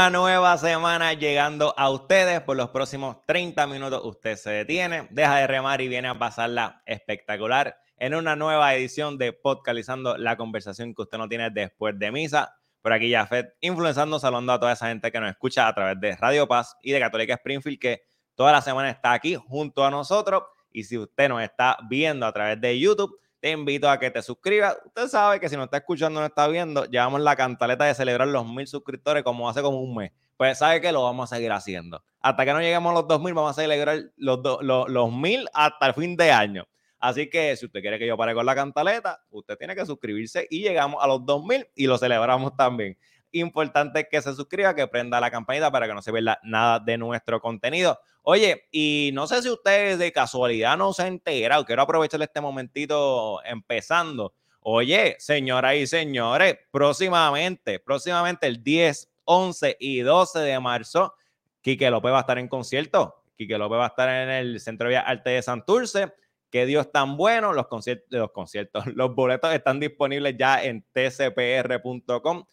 Una nueva semana llegando a ustedes. Por los próximos 30 minutos usted se detiene, deja de remar y viene a pasarla espectacular en una nueva edición de Podcalizando la conversación que usted no tiene después de misa. Por aquí ya Fed, influenciando, saludando a toda esa gente que nos escucha a través de Radio Paz y de Católica Springfield, que toda la semana está aquí junto a nosotros. Y si usted nos está viendo a través de YouTube, te invito a que te suscribas. Usted sabe que si no está escuchando, no está viendo, llevamos la cantaleta de celebrar los mil suscriptores como hace como un mes. Pues sabe que lo vamos a seguir haciendo. Hasta que no lleguemos a los 2000, vamos a celebrar los, los, los mil hasta el fin de año. Así que si usted quiere que yo pare con la cantaleta, usted tiene que suscribirse y llegamos a los 2000 y lo celebramos también. Importante que se suscriba, que prenda la campanita para que no se vea nada de nuestro contenido. Oye, y no sé si ustedes de casualidad no se han enterado, quiero aprovechar este momentito empezando. Oye, señoras y señores, próximamente, próximamente el 10, 11 y 12 de marzo, Quique López va a estar en concierto. Quique López va a estar en el Centro de Arte de Santurce. Que Dios tan bueno, los conciertos, los conciertos, los boletos están disponibles ya en tcpr.com.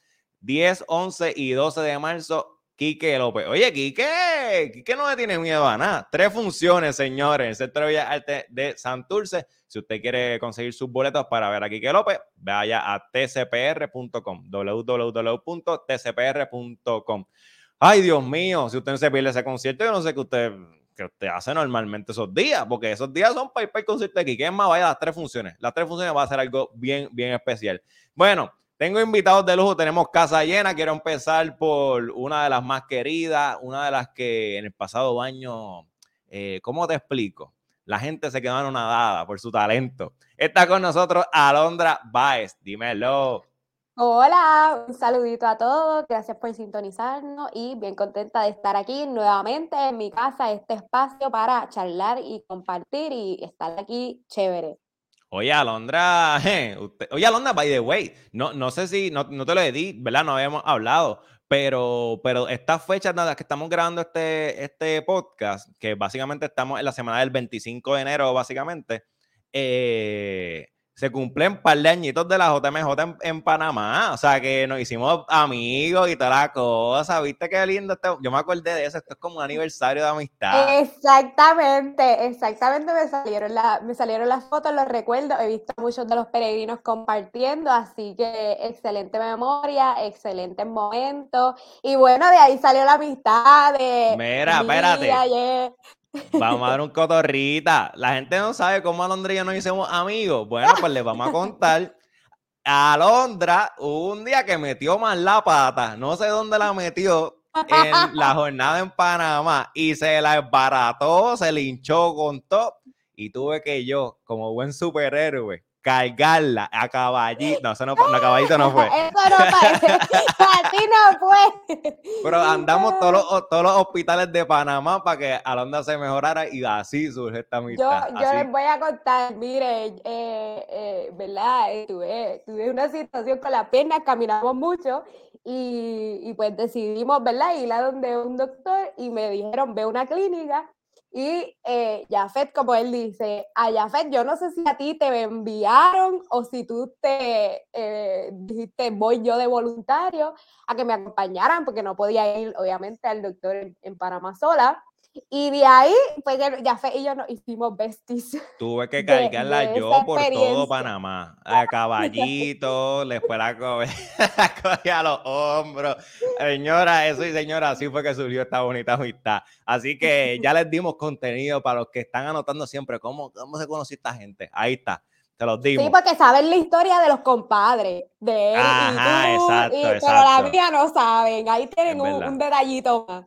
10, 11 y 12 de marzo Quique López. Oye, Quique, Quique no le tiene miedo a nada. Tres funciones, señores, en el Centro de Bellas Artes de Santurce. Si usted quiere conseguir sus boletos para ver a Quique López, vaya a tcpr.com, www.tcpr.com. Ay, Dios mío, si usted no se pierde ese concierto, yo no sé qué usted, qué usted hace normalmente esos días, porque esos días son para ir para el concierto de Quique. Es más, vaya a las tres funciones. Las tres funciones va a ser algo bien, bien especial. Bueno, tengo invitados de lujo, tenemos casa llena. Quiero empezar por una de las más queridas, una de las que en el pasado año, eh, ¿cómo te explico? La gente se quedó anonadada por su talento. Está con nosotros Alondra Baez. Dímelo. Hola, un saludito a todos, gracias por sintonizarnos y bien contenta de estar aquí nuevamente en mi casa, este espacio para charlar y compartir y estar aquí chévere. Oye, Alondra, oye, Alondra, by the way, no, no sé si, no, no te lo di, ¿verdad? No habíamos hablado, pero, pero estas fechas nada que estamos grabando este, este podcast, que básicamente estamos en la semana del 25 de enero, básicamente, eh, se cumplen un par de añitos de la JMJ en, Panamá. O sea, que nos hicimos amigos y toda la cosa. ¿Viste qué lindo? Este? Yo me acordé de eso. Esto es como un aniversario de amistad. Exactamente, exactamente. Me salieron, la, me salieron las fotos, los recuerdos. He visto muchos de los peregrinos compartiendo. Así que excelente memoria, excelente momento. Y bueno, de ahí salió la amistad de. Mira, espérate. Vamos a dar un cotorrita. La gente no sabe cómo Alondra y yo nos hicimos amigos. Bueno, pues les vamos a contar. Alondra, un día que metió mal la pata, no sé dónde la metió en la jornada en Panamá y se la esbarató, se linchó con todo. Y tuve que yo, como buen superhéroe, cargarla a caballito. No, eso no, no caballito no fue. Eso no parece. A ti no fue. Pero andamos todos los, todos los hospitales de Panamá para que Alondra se mejorara y así surge esta amistad. Yo, yo les voy a contar, mire, eh, eh, ¿verdad? Eh, tuve, tuve, una situación con la pierna, caminamos mucho y, y pues decidimos, ¿verdad? Ir a donde un doctor y me dijeron, ve a una clínica y eh, Jafet, como él dice, a Jafet, yo no sé si a ti te enviaron o si tú te eh, dijiste, voy yo de voluntario a que me acompañaran, porque no podía ir, obviamente, al doctor en Panamá sola. Y de ahí, pues ya y yo nos hicimos besties. Tuve que cargarla yo por todo Panamá. A caballito, después la cogí a los hombros. Señora, eso y señora, así fue que surgió esta bonita amistad. Así que ya les dimos contenido para los que están anotando siempre cómo, cómo se conoció esta gente. Ahí está. Te los dimos. Sí, porque saben la historia de los compadres, de él Ajá, y tú, exacto, exacto. pero la mía no saben. Ahí tienen un, un detallito más.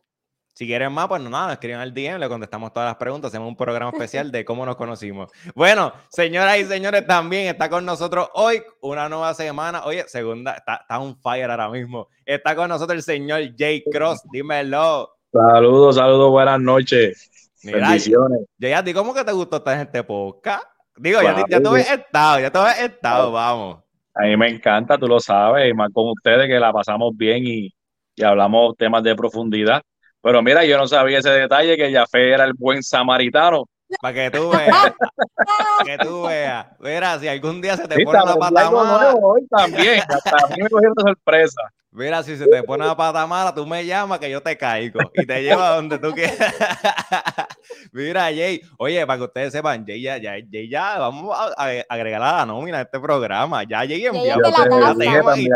Si quieren más, pues no, nada, escriban al DM, le contestamos todas las preguntas, hacemos un programa especial de cómo nos conocimos. Bueno, señoras y señores, también está con nosotros hoy una nueva semana. Oye, segunda, está, está un fire ahora mismo. Está con nosotros el señor Jay Cross, dímelo. Saludos, saludos, buenas noches. Bendiciones. Jay, ¿a ti cómo que te gustó estar en este podcast? Digo, ya, ya te había estado, ya te había estado, vamos. A mí me encanta, tú lo sabes, y más con ustedes que la pasamos bien y, y hablamos temas de profundidad. Pero mira, yo no sabía ese detalle que Jafé era el buen samaritano. Para que tú veas. para que tú veas. Mira, si algún día se te pone la pata mal. Hoy también. Hasta a mí me cogieron de sorpresa. Mira, si se te pone una pata mala, tú me llamas que yo te caigo y te llevo a donde tú quieras. Mira, Jay, oye, para que ustedes sepan, Jay ya, ya, Jay ya, vamos a, agregar a la nómina a este programa. Ya Jay envió la,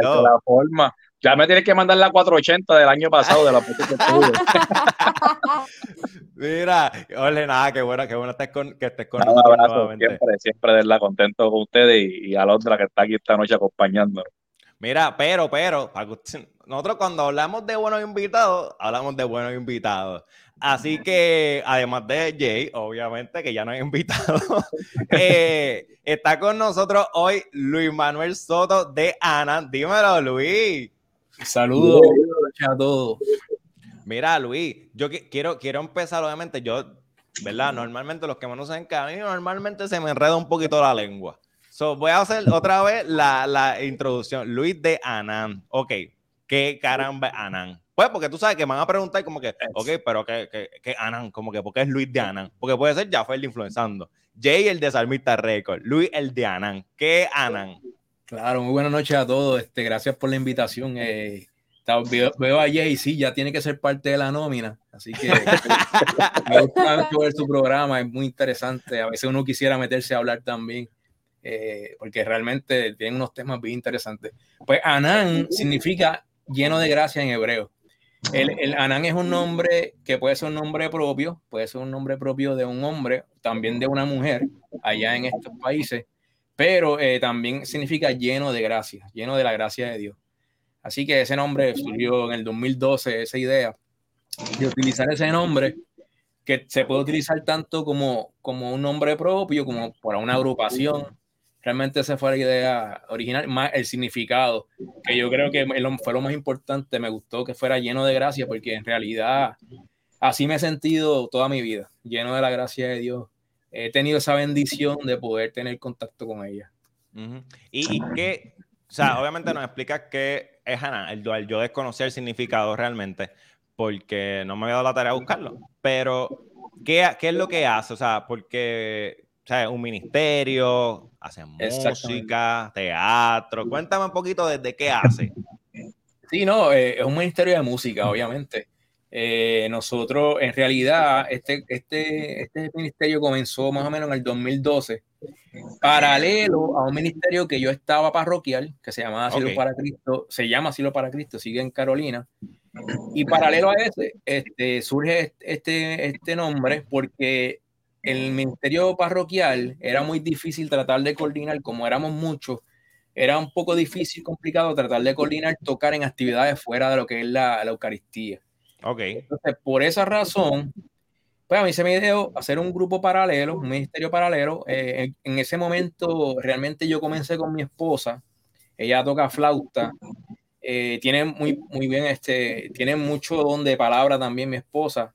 todo. La forma. Ya me tienes que mandar la 480 del año pasado de la Mira, ole, nada, qué bueno, qué bueno estés con, que estés con nosotros nuevamente. Siempre, siempre de la contento con ustedes y, y a la otra que está aquí esta noche acompañándonos. Mira, pero, pero, nosotros cuando hablamos de buenos invitados, hablamos de buenos invitados. Así que, además de Jay, obviamente, que ya no hay invitado, eh, está con nosotros hoy Luis Manuel Soto de Ana. Dímelo, Luis. Saludos a todos. Mira, Luis, yo quiero, quiero empezar, obviamente, yo, ¿verdad? Normalmente los que me conocen que a mí normalmente se me enreda un poquito la lengua. So, voy a hacer otra vez la, la introducción. Luis de Anán. Ok, ¿qué caramba es Anán? Pues porque tú sabes que me van a preguntar como que, ok, pero ¿qué, qué, qué Anán? Como que, ¿por qué es Luis de Anán? Porque puede ser Jaffer el influenzando. Jay el de Salmista Record. Luis el de Anán. ¿Qué Anán? Claro, muy buenas noches a todos. Este, gracias por la invitación. Eh, veo, a Jay, sí, ya tiene que ser parte de la nómina. Así que me gusta ver su programa, es muy interesante. A veces uno quisiera meterse a hablar también. Eh, porque realmente tienen unos temas bien interesantes. Pues Anán significa lleno de gracia en hebreo. El, el, Anán es un nombre que puede ser un nombre propio, puede ser un nombre propio de un hombre, también de una mujer, allá en estos países, pero eh, también significa lleno de gracia, lleno de la gracia de Dios. Así que ese nombre surgió en el 2012, esa idea de utilizar ese nombre que se puede utilizar tanto como, como un nombre propio, como para una agrupación, realmente esa fue la idea original, más el significado, que yo creo que fue lo más importante, me gustó que fuera lleno de gracia, porque en realidad así me he sentido toda mi vida, lleno de la gracia de Dios. He tenido esa bendición de poder tener contacto con ella. ¿Y, qué? O sea, obviamente nos explicas qué es Ana, el dual. Yo desconocí el significado realmente, porque no me había dado la tarea de buscarlo. Pero, ¿qué, qué es lo que hace? O sea, porque o sea, un ministerio, hacen música, teatro. Cuéntame un poquito desde qué hace. Sí, no, eh, es un ministerio de música, obviamente. Eh, nosotros, en realidad, este, este, este ministerio comenzó más o menos en el 2012, paralelo a un ministerio que yo estaba parroquial, que se llamaba Asilo para Cristo, se llama Asilo para Cristo, sigue en Carolina. Y paralelo a ese, este, surge este, este nombre porque el ministerio parroquial era muy difícil tratar de coordinar, como éramos muchos, era un poco difícil, complicado tratar de coordinar, tocar en actividades fuera de lo que es la, Eucaristía. Ok. Entonces, por esa razón, pues a mí se me dio hacer un grupo paralelo, un ministerio paralelo. Eh, en, ese momento, realmente yo comencé con mi esposa, ella toca flauta, eh, tiene muy, muy bien, este, tiene mucho don de palabra también mi esposa.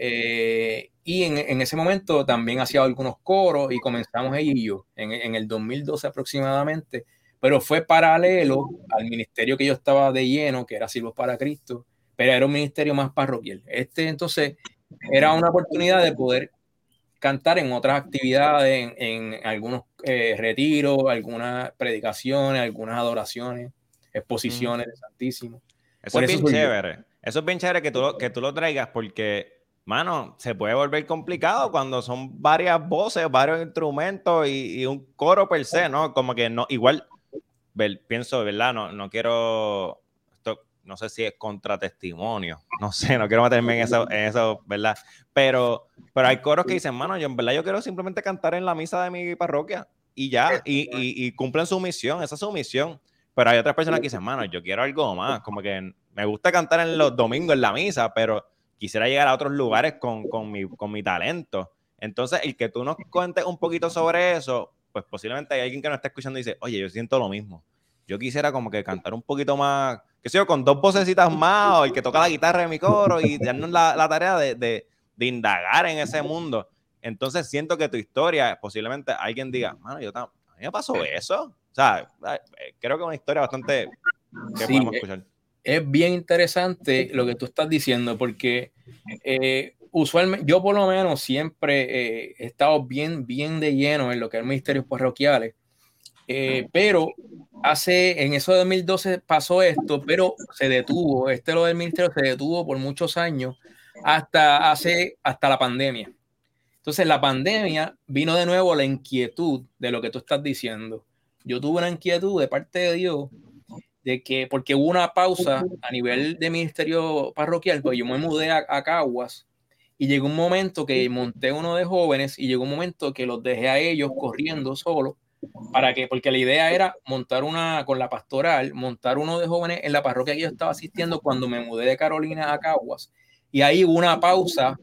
Eh, y en, ese momento también hacía algunos coros y comenzamos ella y yo en, el 2012 aproximadamente, pero fue paralelo al ministerio que yo estaba de lleno, que era Silvos para Cristo, pero era un ministerio más parroquial. Este entonces era una oportunidad de poder cantar en otras actividades, en, algunos eh, retiros, algunas predicaciones, algunas adoraciones, exposiciones de Santísimo. Eso es bien chévere. Eso es bien chévere que tú, que tú lo traigas porque mano, se puede volver complicado cuando son varias voces, varios instrumentos y, un coro per se, ¿no? Como que no, igual, pienso, ¿verdad? No, no quiero, no sé si es contratestimonio, no sé, no quiero meterme en eso, en eso, ¿verdad? Pero, pero hay coros que dicen, mano, yo en verdad yo quiero simplemente cantar en la misa de mi parroquia y ya, y, y, y cumplen su misión, esa es su misión. Pero hay otras personas que dicen, mano, yo quiero algo más, como que me gusta cantar en los domingos en la misa, pero quisiera llegar a otros lugares con, con, mi, con mi talento. Entonces, el que tú nos cuentes un poquito sobre eso, pues posiblemente hay alguien que nos está escuchando y dice, oye, yo siento lo mismo. Yo quisiera como que cantar un poquito más, que sé yo, con dos vocecitas más, o el que toca la guitarra de mi coro y darnos la, la tarea de, de, de, indagar en ese mundo. Entonces siento que tu historia, posiblemente alguien diga, mano, yo a mí me pasó eso. O sea, eh, creo que es una historia bastante que podemos eh, escuchar es bien interesante lo que tú estás diciendo, porque eh, usualmente, yo por lo menos siempre eh, he estado bien, bien de lleno en lo que es ministerios parroquiales, Eh, pero hace, en eso de 2012 pasó esto, pero se detuvo, este lo del ministerio se detuvo por muchos años hasta hace, hasta la pandemia. Entonces la pandemia vino de nuevo la inquietud de lo que tú estás diciendo. Yo tuve una inquietud de parte de Dios de que, porque hubo una pausa a nivel de ministerio parroquial, pues yo me mudé a, a Caguas y llegó un momento que monté uno de jóvenes y llegó un momento que los dejé a ellos corriendo solo para que, porque la idea era montar una con la pastoral, montar uno de jóvenes en la parroquia que yo estaba asistiendo cuando me mudé de Carolina a Caguas. Y ahí hubo una pausa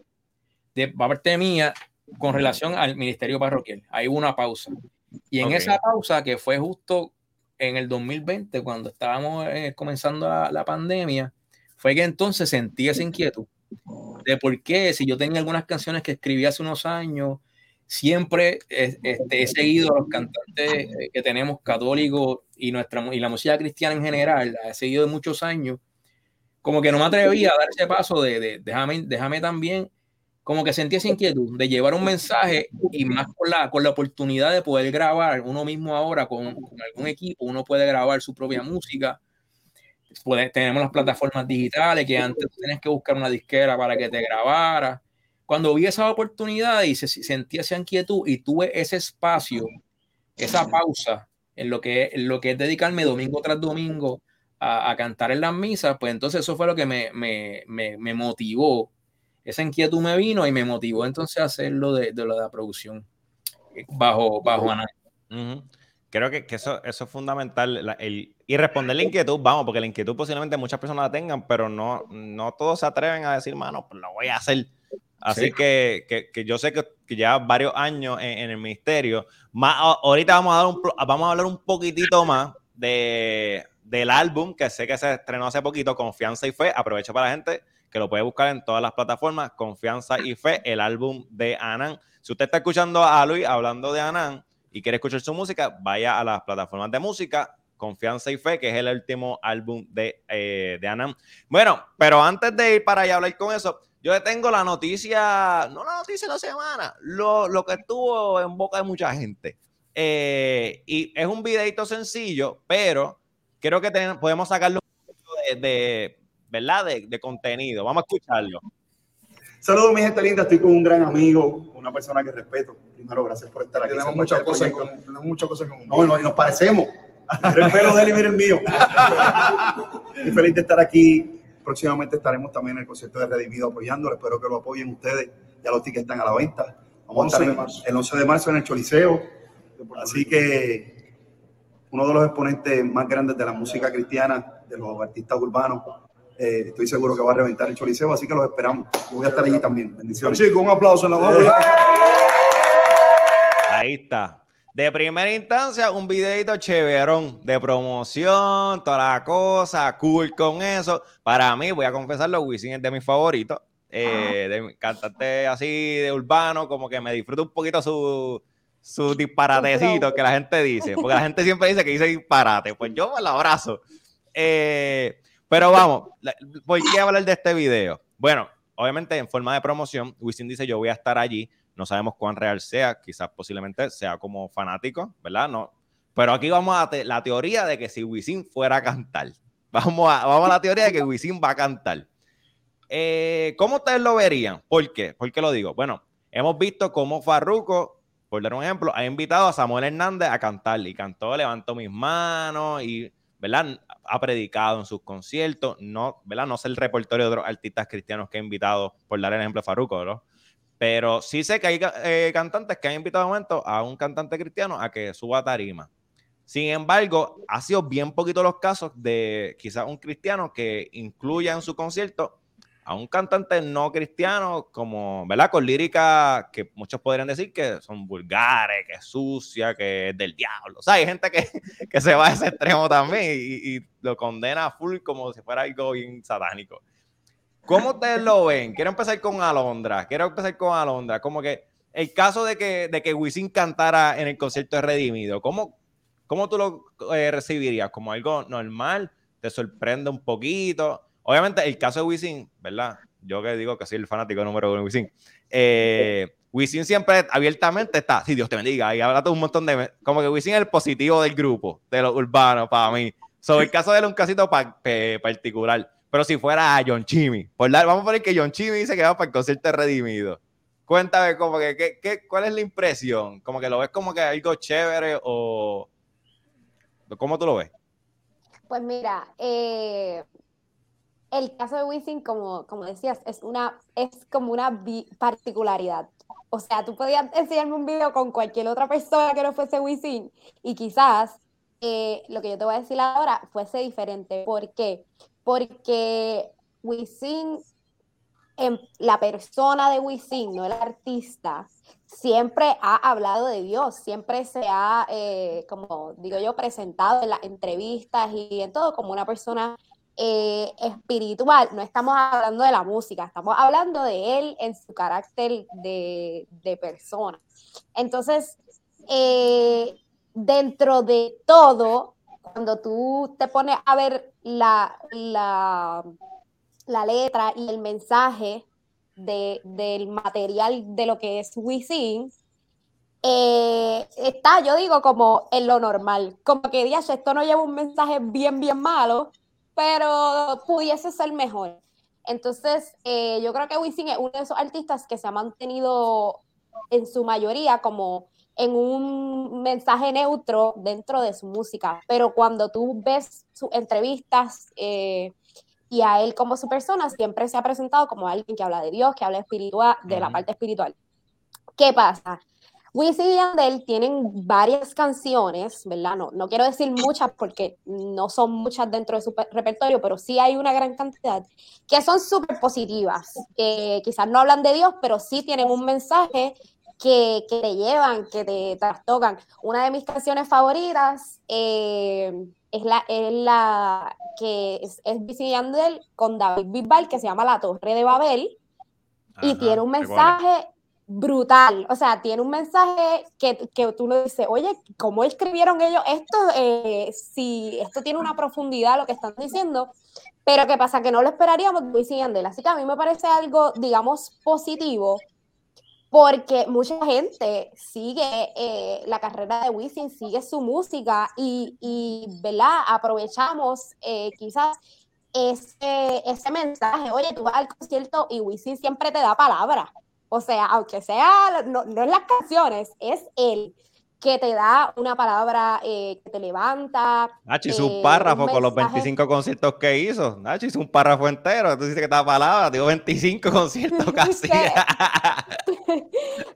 de parte mía con relación al ministerio parroquial. Ahí hubo una pausa. Y en esa pausa, que fue justo en el 2020, cuando estábamos eh, comenzando la, la, pandemia, fue que entonces sentí esa inquietud de por qué, si yo tenía algunas canciones que escribí hace unos años, siempre este, he seguido a los cantantes eh, que tenemos católicos y, nuestra, y la música cristiana en general, he seguido de muchos años, como que no me atrevía a dar ese paso de, de déjame, déjame también, como que sentí esa inquietud de llevar un mensaje y más con la, con la oportunidad de poder grabar uno mismo ahora con, con algún equipo, uno puede grabar su propia música. tenemos las plataformas digitales que antes tenías que buscar una disquera para que te grabara cuando vi esa oportunidad y se, sentí esa inquietud y tuve ese espacio, esa pausa en lo que, en lo que es dedicarme domingo tras domingo a, a, cantar en las misas, pues entonces eso fue lo que me, me, me, me, motivó. Esa inquietud me vino y me motivó entonces a hacerlo de, de lo de la producción eh, bajo, bajo Ana. Uh -huh. Creo que, que, eso, eso es fundamental. La, el, y responder la inquietud, vamos, porque la inquietud posiblemente muchas personas la tengan, pero no, no todos se atreven a decir, mano, pues lo voy a hacer Así sí. que, que, yo sé que, que ya varios años en, el ministerio. Más, ahorita vamos a, dar un, vamos a hablar un poquitito más de, del álbum que sé que se estrenó hace poquito, Confianza y Fe. Aprovecho para la gente que lo puede buscar en todas las plataformas, Confianza y Fe, el álbum de Anán. Si usted está escuchando a Luis hablando de Anán y quiere escuchar su música, vaya a las plataformas de música, Confianza y Fe, que es el último álbum de, eh, de Anán. Bueno, pero antes de ir para allá a hablar con eso, yo tengo la noticia, no la noticia de la semana, lo, lo que estuvo en boca de mucha gente. Eh, y es un videito sencillo, pero creo que ten, podemos sacarlo de, de ¿verdad? De, de, contenido. Vamos a escucharlo. Saludos, mi gente linda. Estoy con un gran amigo, una persona que respeto. Primero, gracias por estar aquí. Tenemos muchas cosas en común. Tenemos muchas cosas en común. No, no, y nos parecemos. el pelo de él y mira el mío. Estoy feliz de estar aquí próximamente estaremos también en el concierto de Redimido apoyándolo. Espero que lo apoyen ustedes. Ya los tickets están a la venta. Vamos 11 a estar en, el 11 de marzo en el Choliseo. Así que uno de los exponentes más grandes de la música cristiana, de los artistas urbanos, eh, estoy seguro que va a reventar el Choliseo, así que los esperamos. Yo voy a estar allí también. Bendiciones. Chicos, un aplauso en la voz. Ahí está. De primera instancia, un videito chéverón de promoción, toda la cosa, cool con eso. Para mí, voy a confesarlo, Wisin es de mis favoritos. Eh, de cantante así de urbano, como que me disfruto un poquito su, su disparatecito que la gente dice. Porque la gente siempre dice que dice disparate. Pues yo me lo abrazo. Eh, pero vamos, ¿por qué hablar de este video? Bueno, obviamente en forma de promoción, Wisin dice yo voy a estar allí no sabemos cuán real sea, quizás posiblemente sea como fanático, ¿verdad? No. Pero aquí vamos a la teoría de que si Wisin fuera a cantar, vamos a, vamos a la teoría de que Wisin va a cantar. Eh, ¿Cómo ustedes lo verían? ¿Por qué? ¿Por qué lo digo? Bueno, hemos visto cómo Farruko, por dar un ejemplo, ha invitado a Samuel Hernández a cantar y cantó Levanto mis manos y, ¿verdad? Ha predicado en sus conciertos, no, ¿verdad? No sé el repertorio de otros artistas cristianos que ha invitado, por dar el ejemplo de Farruko, ¿no? Pero sí sé que hay eh, cantantes que han invitado a momento a un cantante cristiano a que suba tarima. Sin embargo, ha sido bien poquito los casos de quizás un cristiano que incluya en su concierto a un cantante no cristiano, como, ¿verdad? Con lírica que muchos podrían decir que son vulgares, que es sucia, que es del diablo. O sea, hay gente que, que se va a ese extremo también y, y lo condena a full como si fuera algo bien satánico. ¿Cómo ustedes lo ven? Quiero empezar con Alondra. Quiero empezar con Alondra. Como que el caso de que, de que Wisin cantara en el concierto de Redimido, ¿cómo, cómo tú lo eh, recibirías? ¿Como algo normal? ¿Te sorprende un poquito? Obviamente, el caso de Wisin, ¿verdad? Yo que digo que soy el fanático número uno de Wisin. Eh, Wisin siempre abiertamente está, si Dios te bendiga, y habla todo un montón de... Como que Wisin es el positivo del grupo, de los urbanos, para mí. Sobre el caso de él, un casito pa- particular. Pero si fuera a John Chimmy, por vamos a poner que John Chimmy dice que va para el concierto Redimido. Cuéntame, como que, ¿qué- qué- ¿cuál es la impresión? Como que lo ves como que algo chévere o... ¿Cómo tú lo ves? Pues mira, eh, el caso de Wisin, como, como decías, es una, es como una particularidad. O sea, tú podías enseñarme un video con cualquier otra persona que no fuese Wisin y quizás eh, lo que yo te voy a decir ahora fuese diferente. ¿Por qué? Porque Wisin, en, la persona de Wisin, no el artista, siempre ha hablado de Dios, siempre se ha, eh, como digo yo, presentado en las entrevistas y en todo como una persona eh, espiritual. No estamos hablando de la música, estamos hablando de él en su carácter de, de persona. Entonces, eh, dentro de todo, cuando tú te pones a ver la, la, la letra y el mensaje de, del material de lo que es Wisin, eh, está, yo digo, como en lo normal. Como que, Díaz, esto no lleva un mensaje bien, bien malo, pero pudiese ser mejor. Entonces, eh, yo creo que Wisin es uno de esos artistas que se ha mantenido en su mayoría como en un mensaje neutro dentro de su música, pero cuando tú ves sus entrevistas eh, y a él como su persona, siempre se ha presentado como alguien que habla de Dios, que habla espiritual, de la Ujú. parte espiritual. ¿Qué pasa? Wisin y Yandel tienen varias canciones, ¿verdad? No, no quiero decir muchas porque no son muchas dentro de su pe- repertorio, pero sí hay una gran cantidad que son súper positivas. que quizás no hablan de Dios, pero sí tienen un mensaje que, que te llevan, que te trastocan. Una de mis canciones favoritas eh, es, la, es la que es, es Yandel con David Bisbal, que se llama La Torre de Babel y tiene un mensaje brutal, o sea, tiene un mensaje que, que tú le dices, oye, ¿cómo escribieron ellos esto? Eh, si esto tiene una profundidad lo que están diciendo, pero ¿qué pasa? Que no lo esperaríamos de y Yandel, así que a mí me parece algo, digamos, positivo, porque mucha gente sigue eh, la carrera de Wisin, sigue su música y, y ¿verdad? Aprovechamos eh, quizás ese, ese mensaje, oye, tú vas al concierto y Wisin siempre te da palabra. O sea, aunque sea, no, no es las canciones, es él que te da una palabra eh, que te levanta. Nacho hizo eh, un párrafo un con los mensaje- 25 conciertos que hizo. Nacho hizo un párrafo entero. Tú dices que está palabra, digo 25 conciertos casi.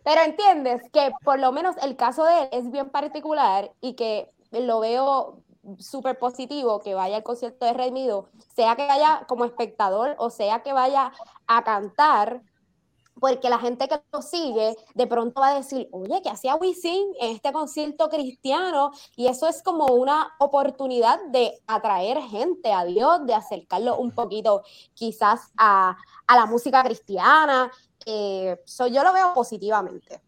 Pero entiendes que por lo menos el caso de él es bien particular y que lo veo súper positivo que vaya al concierto de Redimido, sea que vaya como espectador o sea que vaya a cantar, porque la gente que lo sigue de pronto va a decir, oye, ¿qué hacía Wisin en este concierto cristiano? Y eso es como una oportunidad de atraer gente a Dios, de acercarlo un poquito quizás a, a la música cristiana. Eh, so, yo lo veo positivamente.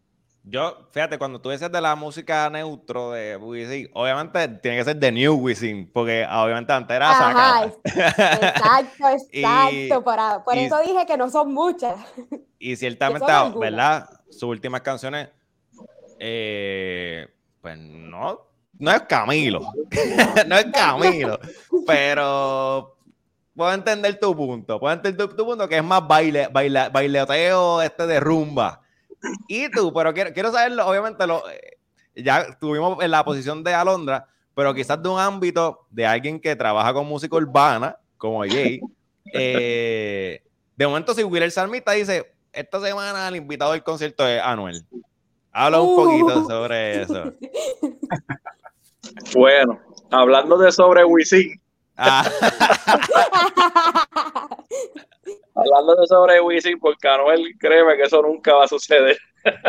Yo, fíjate, cuando tú dices de la música neutro de Wisin, obviamente tiene que ser de New Wisin, porque obviamente antes era Ajá, exacto, exacto. Y- por, a- por y- eso dije que no son muchas. Y ciertamente. ¿verdad? Sus últimas canciones, eh, pues no, no es Camilo, no es Camilo, pero puedo entender tu punto, puedo entender tu, tu punto que es más baile, baile, baileteo este de rumba. Y tú, pero quiero, quiero saberlo, obviamente, lo, eh, ya estuvimos en la posición de Alondra, pero quizás de un ámbito de alguien que trabaja con música urbana, como Jay, eh, de momento si Willer Salmista dice, esta semana el invitado del concierto es Anuel. Habla un Uh. poquito sobre eso. Bueno, hablando de sobre Wisin, Ah, hablando de sobre Wisin, porque Anuel, créeme que eso nunca va a suceder.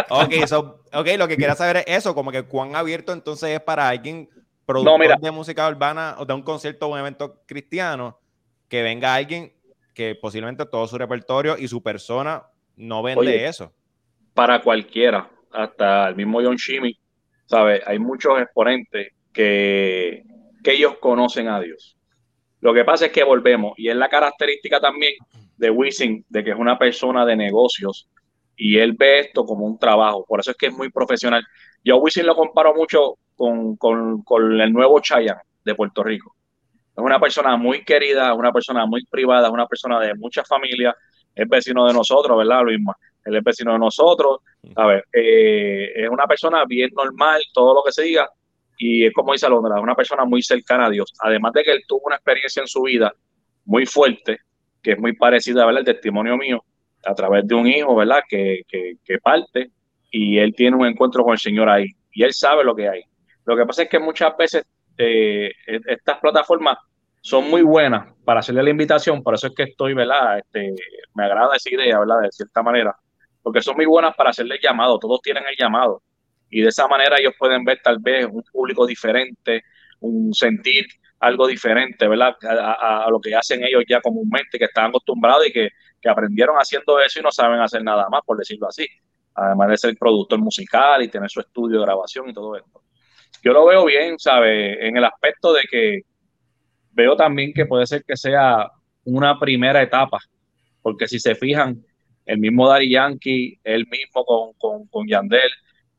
ok, so- ok, lo que quería saber es eso, como que cuán abierto entonces es para alguien productor mira. de música urbana o de un concierto o un evento cristiano, que venga alguien que posiblemente todo su repertorio y su persona no vende Oye. eso. para cualquiera, hasta el mismo John Chimmy, ¿sabes? Hay muchos exponentes que, que ellos conocen a Dios. Lo que pasa es que volvemos, y es la característica también de Wisin, de que es una persona de negocios y él ve esto como un trabajo, por eso es que es muy profesional. Yo a Wisin lo comparo mucho con, con, con el nuevo Chayanne de Puerto Rico. Es una persona muy querida, una persona muy privada, una persona de mucha familia, es vecino de nosotros, ¿verdad, Luisma? Él es vecino de nosotros, a ver, eh, es una persona bien normal, todo lo que se diga, y es como dice Alondra, es una persona muy cercana a Dios. Además de que él tuvo una experiencia en su vida muy fuerte, que es muy parecida, ¿verdad? El testimonio mío, a través de un hijo, ¿verdad? Que, que, que parte y él tiene un encuentro con el Señor ahí y él sabe lo que hay. Lo que pasa es que muchas veces eh, estas plataformas son muy buenas para hacerle la invitación, por eso es que estoy, ¿verdad? Este, me agrada esa idea, ¿verdad? De cierta manera, porque son muy buenas para hacerle el llamado, todos tienen el llamado, y de esa manera ellos pueden ver tal vez un público diferente, un sentir algo diferente, ¿verdad? A, lo que hacen ellos ya comúnmente, que están acostumbrados y que, que, aprendieron haciendo eso y no saben hacer nada más, por decirlo así. Además de ser productor musical y tener su estudio de grabación y todo esto. Yo lo veo bien, ¿sabe? En el aspecto de que veo también que puede ser que sea una primera etapa, porque si se fijan, el mismo Dari Yankee, él mismo con, con, con Yandel,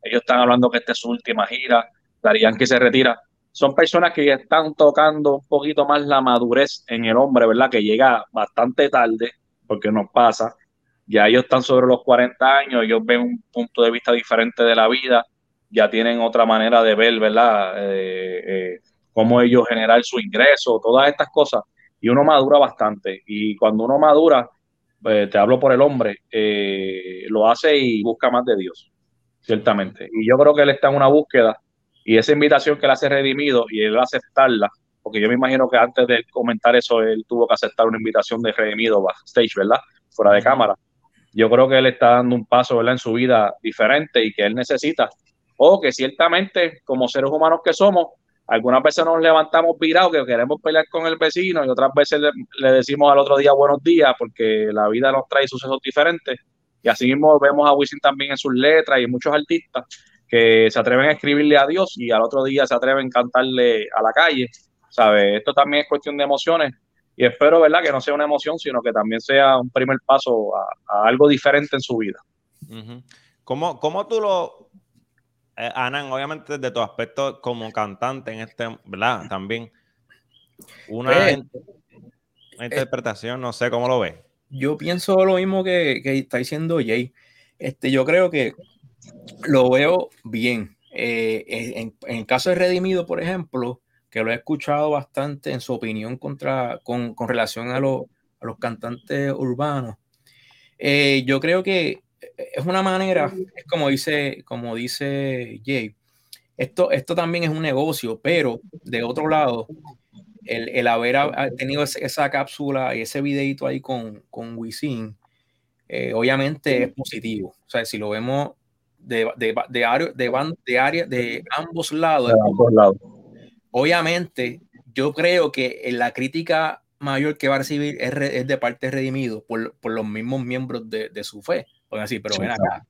ellos están hablando que esta es su última gira, Dari Yankee se retira. Son personas que están tocando un poquito más la madurez en el hombre, ¿verdad? Que llega bastante tarde, porque nos pasa. Ya ellos están sobre los 40 años, ellos ven un punto de vista diferente de la vida, ya tienen otra manera de ver, ¿verdad? Eh, eh, cómo ellos generar su ingreso, todas estas cosas. Y uno madura bastante. Y cuando uno madura, eh, te hablo por el hombre, eh, lo hace y busca más de Dios, ciertamente. Y yo creo que él está en una búsqueda y esa invitación que él hace redimido y él aceptarla, porque yo me imagino que antes de comentar eso, él tuvo que aceptar una invitación de redimido backstage, ¿verdad? Fuera de cámara. Yo creo que él está dando un paso, ¿verdad? En su vida diferente y que él necesita, o que ciertamente, como seres humanos que somos, algunas veces nos levantamos virados que queremos pelear con el vecino y otras veces le, decimos al otro día buenos días porque la vida nos trae sucesos diferentes. Y así mismo vemos a Wisin también en sus letras y muchos artistas que se atreven a escribirle a Dios y al otro día se atreven a cantarle a la calle. ¿Sabe? Esto también es cuestión de emociones y espero, ¿verdad?, que no sea una emoción, sino que también sea un primer paso a, algo diferente en su vida. ¿Cómo, ¿Cómo, tú lo, eh, Anan, obviamente desde tu aspecto como cantante en este, ¿verdad? También una, pues, eh, interpretación, no sé cómo lo ves. Yo pienso lo mismo que, está diciendo Jay. Este, yo creo que lo veo bien. Eh, en, el caso de Redimido, por ejemplo, que lo he escuchado bastante en su opinión contra, con, relación a, a los cantantes urbanos, yo creo que es una manera, es como dice, como dice Jay, esto, esto también es un negocio, pero de otro lado, el, el haber tenido esa cápsula y ese videito ahí con, con Wisin, eh, obviamente es positivo. O sea, si lo vemos de, de, de, de, de ambos lados, obviamente yo creo que la crítica mayor que va a recibir es, de parte redimido por, por, los mismos miembros de, de su fe. Pues así, pero ven acá.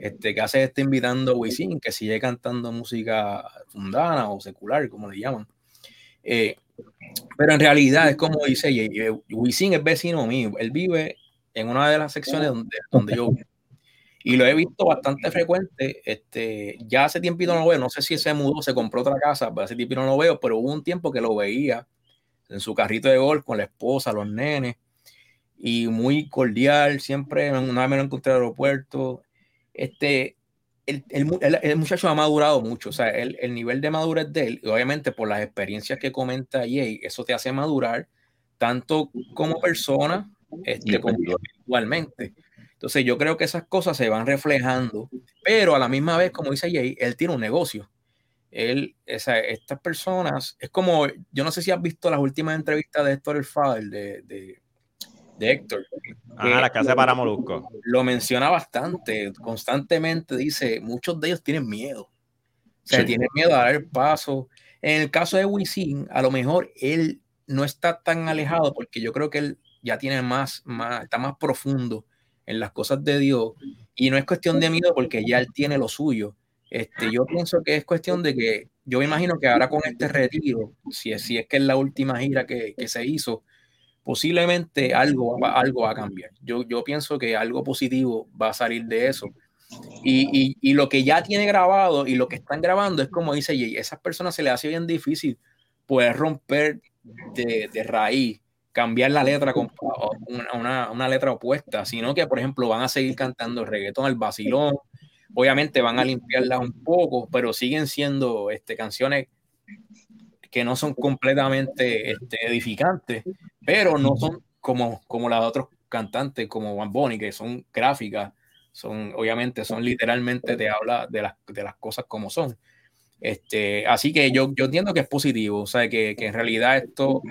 Este, ¿Qué hace este invitando a Wisin que sigue cantando música fundana o secular, como le llaman? Eh, pero en realidad es como dice Wisin es vecino mío. Él vive en una de las secciones donde, donde yo vivo. Y lo he visto bastante frecuente. Este, ya hace tiempo no lo veo. No sé si se mudó, se compró otra casa, pero hace tiempo no lo veo. Pero hubo un tiempo que lo veía en su carrito de golf con la esposa, los nenes y muy cordial, siempre, una vez me lo encontré en el aeropuerto. Este, el, el, el, muchacho ha madurado mucho, o sea, el, el, nivel de madurez de él, y obviamente por las experiencias que comenta Jay, eso te hace madurar tanto como persona este, como igualmente. Entonces yo creo que esas cosas se van reflejando, pero a la misma vez, como dice Jay, él tiene un negocio. Él, esa, estas personas, es como, yo no sé si has visto las últimas entrevistas de Héctor El Fader, de, de de Héctor. Ah, la casa para Molusco. Lo menciona bastante, constantemente dice, muchos de ellos tienen miedo. O sea, tienen miedo a dar el paso. En el caso de Wisin, a lo mejor él no está tan alejado porque yo creo que él ya tiene más, más, está más profundo en las cosas de Dios y no es cuestión de miedo porque ya él tiene lo suyo. Este, yo pienso que es cuestión de que yo me imagino que ahora con este retiro, si es, si es que es la última gira que, que se hizo, posiblemente algo, algo va a cambiar. Yo, yo pienso que algo positivo va a salir de eso. Y, y- y lo que ya tiene grabado y lo que están grabando es como dice Jay, esas personas se les hace bien difícil poder romper de, de raíz, cambiar la letra con una, una- una letra opuesta, sino que, por ejemplo, van a seguir cantando reggaetón, el vacilón, obviamente van a limpiarlas un poco, pero siguen siendo este, canciones que no son completamente este, edificantes, pero no son como, como las de otros cantantes, como Van Bunny, que son gráficas, son, obviamente, son literalmente te habla de las, de las cosas como son. Este, así que yo, yo entiendo que es positivo, o sea, que, que en realidad esto,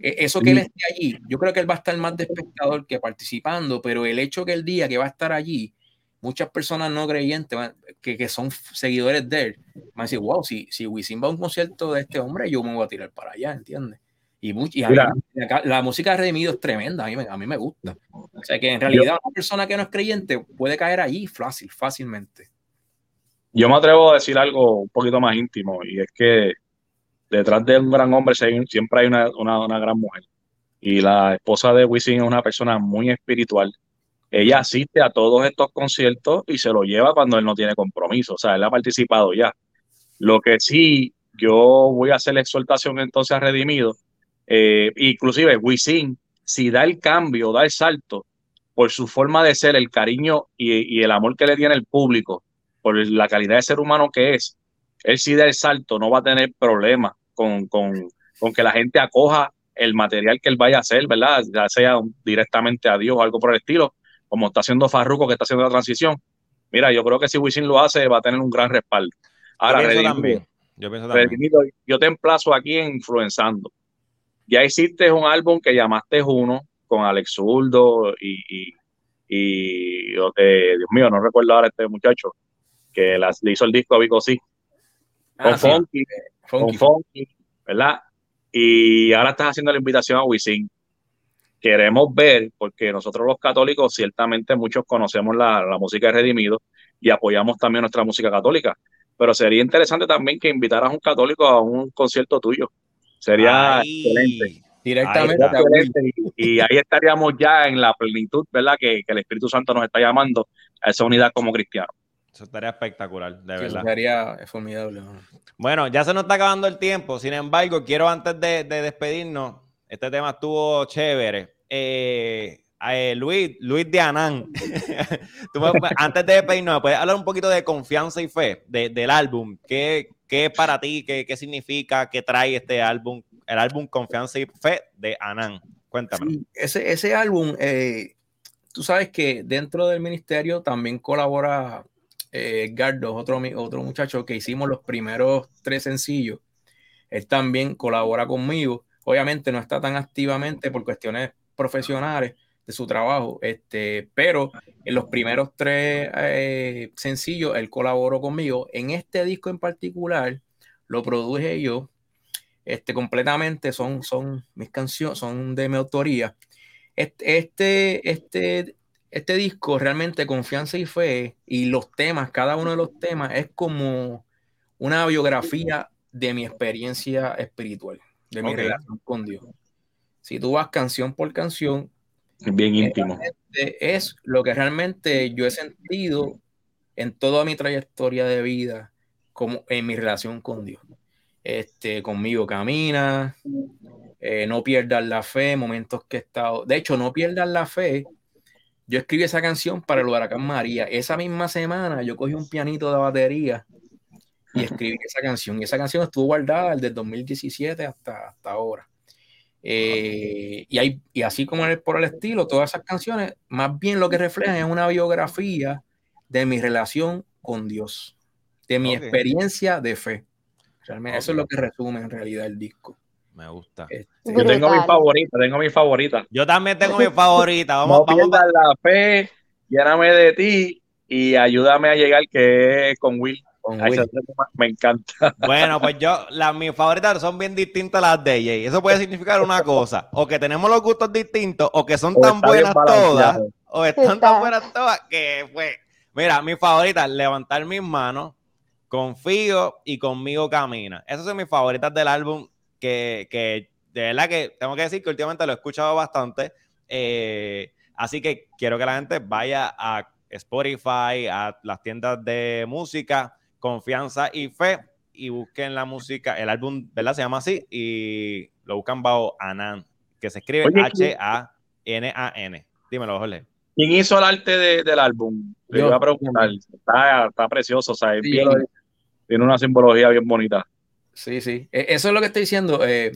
e- eso que él esté allí, yo creo que él va a estar más de espectador que participando, pero el hecho que el día que va a estar allí, muchas personas no creyentes que, que son seguidores de él, van a decir, wow, si, si Wisin va a un concierto de este hombre, yo me voy a tirar para allá, ¿entiendes? Y, much- y a mí- acá- la música de Redimido es tremenda, a mí, a mí me gusta. O sea que en realidad una persona que no es creyente puede caer allí fácil, fácilmente. Yo me atrevo a decir algo un poquito más íntimo y es que detrás de un gran hombre siempre hay una, una- una gran mujer. Y la esposa de Wisin es una persona muy espiritual. Ella asiste a todos estos conciertos y se lo lleva cuando él no tiene compromiso. O sea, él ha participado ya. Lo que sí, yo voy a hacer la exhortación entonces a Redimido. eh, inclusive Wisin, si da el cambio, da el salto, por su forma de ser, el cariño y, y el amor que le tiene el público, por la calidad de ser humano que es, él si da el salto no va a tener problemas con, con, con que la gente acoja el material que él vaya a hacer, ¿verdad? Ya sea directamente a Dios o algo por el estilo, como está haciendo Farruko, que está haciendo la transición. Mira, yo creo que si Wisin lo hace, va a tener un gran respaldo. Ahora, yo pienso también. Yo pienso también. Yo te emplazo aquí en Influenzando. Ya hiciste un álbum que llamaste Uno con Alex Zurdo y, y, y, eh, Dios mío, no recuerdo ahora este muchacho que las, le hizo el disco a Vico sí, con Ah, sí, Funky, con funky. Funky, ¿verdad? Y ahora estás haciendo la invitación a Wisin. Queremos ver, porque nosotros los católicos ciertamente muchos conocemos la, la música de Redimido y apoyamos también nuestra música católica, pero sería interesante también que invitaras a un católico a un concierto tuyo. Sería excelente. Directamente Ahí y ahí estaríamos ya en la plenitud, ¿verdad? Que, que el Espíritu Santo nos está llamando a esa unidad como cristianos. Eso estaría espectacular, de Sí, eso verdad. sería formidable. ¿no? Bueno, ya se nos está acabando el tiempo. Sin embargo, quiero antes de, de despedirnos, este tema estuvo chévere. Eh, eh, Luis, Luis de Anán. Antes de despedirnos, ¿me puedes hablar un poquito de confianza y fe de- del álbum? ¿Qué, ¿Qué es para ti? ¿Qué, ¿Qué significa? ¿Qué trae este álbum? El álbum Confianza y Fe de Anán. Cuéntame. Sí, ese, ese álbum, eh, tú sabes que dentro del ministerio también colabora eh, Edgardo, otro, otro muchacho que hicimos los primeros tres sencillos. Él también colabora conmigo. Obviamente no está tan activamente por cuestiones profesionales de su trabajo, este, pero en los primeros tres eh, sencillos él colaboró conmigo. En este disco en particular lo produje yo este, completamente, son, son mis canciones, son de mi autoría. Este, este, este, este disco realmente Confianza y Fe y los temas, cada uno de los temas es como una biografía de mi experiencia espiritual, de mi Ok. relación con Dios. Si tú vas canción por canción, Bien íntimo. este es lo que realmente yo he sentido en toda mi trayectoria de vida, como en mi relación con Dios. Este, conmigo camina, eh, no pierdas la fe, momentos que he estado. De hecho, no pierdas la fe. Yo escribí esa canción para el huracán María. Esa misma semana yo cogí un pianito de batería y escribí esa canción. Y esa canción estuvo guardada desde el 2017 hasta, hasta ahora. Eh, y, hay, y así como el- por el estilo, todas esas canciones, más bien lo que reflejan es una biografía de mi relación con Dios, de mi experiencia de fe. Realmente, Eso es lo que resume en realidad el disco. Me gusta. Este, Yo tengo mi favorita, tengo mi favorita. Yo también tengo mi favorita. Vamos, no vamos. pierdas la fe, lléname de ti y ayúdame a llegar, que es con Will. con Will. me encanta. Bueno, pues yo, las mis favoritas son bien distintas a las de Jay. Eso puede significar una cosa, o que tenemos los gustos distintos, o que son O tan buenas todas, o están Está. tan buenas todas que pues, mira, mis favoritas, levantar mis manos, confío y conmigo camina. Esas son mis favoritas del álbum que, que de verdad que tengo que decir que últimamente lo he escuchado bastante. Eh, así que quiero que la gente vaya a Spotify, a las tiendas de música, confianza y fe, y busquen la música, el álbum, ¿verdad? Se llama así, y lo buscan bajo Anan, que se escribe H-A-N-A-N. Dímelo, Jorge. ¿Quién hizo el arte del álbum? Yo. a preguntar. Está, está precioso, o sea, tiene una simbología bien bonita. Sí, sí. E, eso es lo que estoy diciendo. Eh,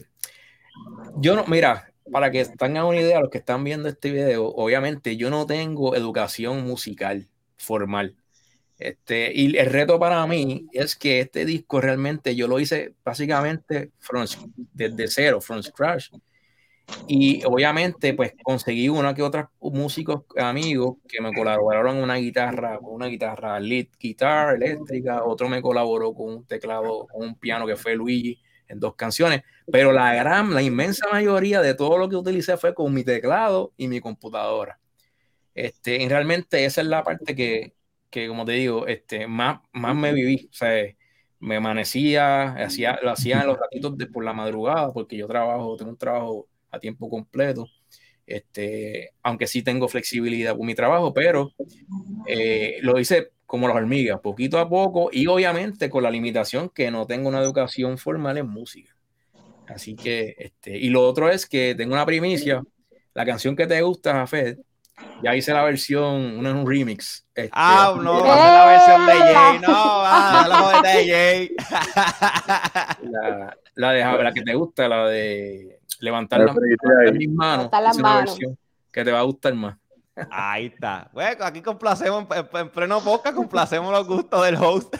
yo no, mira, para que tengan una idea, los que están viendo este video, obviamente yo no tengo educación musical formal. Este, y el reto para mí es que este disco realmente yo lo hice básicamente desde cero, from scratch. Y obviamente, pues conseguí una que otros músicos amigos que me colaboraron una guitarra, una guitarra lead guitar eléctrica, otro me colaboró con un teclado, con un piano que fue Luigi en dos canciones, pero la gran, la inmensa mayoría de todo lo que utilicé fue con mi teclado y mi computadora. Este, y realmente esa es la parte que, que como te digo, este, más, más me viví. O sea, me amanecía, hacía, lo hacía en los ratitos de por la madrugada, porque yo trabajo, tengo un trabajo a tiempo completo. Este, aunque sí tengo flexibilidad con mi trabajo, pero eh, lo hice como las hormigas, poquito a poco y obviamente con la limitación que no tengo una educación formal en música. Así que, este, y lo otro es que tengo una primicia, la canción que te gusta, Fed, ya hice la versión, un remix. Este, ah, no, la versión de Jay, no, va, la de Jay. La, la, de, la que te gusta, la de levantar, las mis manos, que te va a gustar más. Ahí está. Bueno, aquí complacemos, en, pleno podcast, complacemos los gustos del host.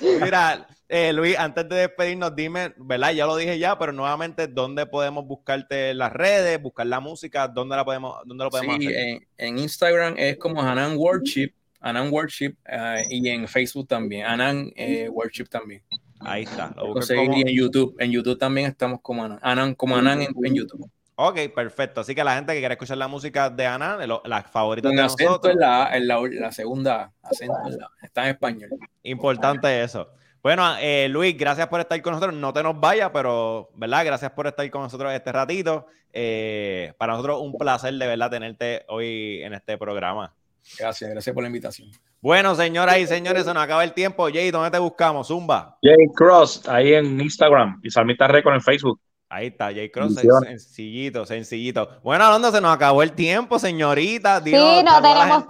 Mira, eh, Luis, antes de despedirnos, dime, ¿verdad? Ya lo dije ya, pero nuevamente, ¿dónde podemos buscarte las redes, buscar la música? ¿Dónde, la podemos, dónde lo podemos sí, hacer? En, Instagram es como Hanan Worship, Hanan Worship, eh, y en Facebook también, Hanan eh, Worship también. Ahí está. Lo Y en YouTube, en YouTube también estamos como Anan, como Anan en YouTube. Ok, perfecto. Así que la gente que quiere escuchar la música de Ana, las favoritas de nosotros. En la, en la, segunda, acento está en español. Importante eso. Bueno, eh, Luis, gracias por estar con nosotros. No te nos vayas, pero, ¿verdad? Gracias por estar con nosotros este ratito. Eh, para nosotros un placer de verdad tenerte hoy en este programa. Gracias, gracias por la invitación. Bueno, señoras y señores, se nos acaba el tiempo. Jay, ¿dónde te buscamos? Zumba. Jay Cross, ahí en Instagram y Salmita Record en Facebook. Ahí está, Jay Cross, sencillito, sencillito. Bueno, Alonso, se nos acabó el tiempo, señorita. sí, no tenemos,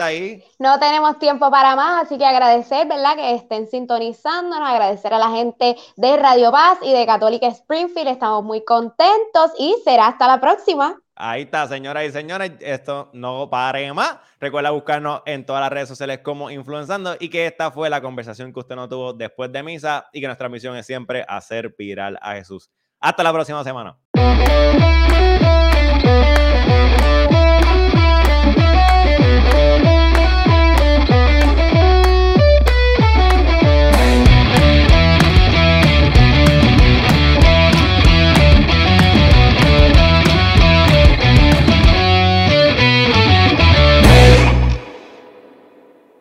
no tenemos tiempo para más, así que agradecer, ¿verdad? Que estén sintonizándonos, agradecer a la gente de Radio Paz y de Católica Springfield. Estamos muy contentos y será hasta la próxima. Ahí está, señoras y señores, esto no pare más. Recuerda buscarnos en todas las redes sociales como Influenzando y que esta fue la conversación que usted no tuvo después de misa y que nuestra misión es siempre hacer viral a Jesús. Hasta la próxima semana.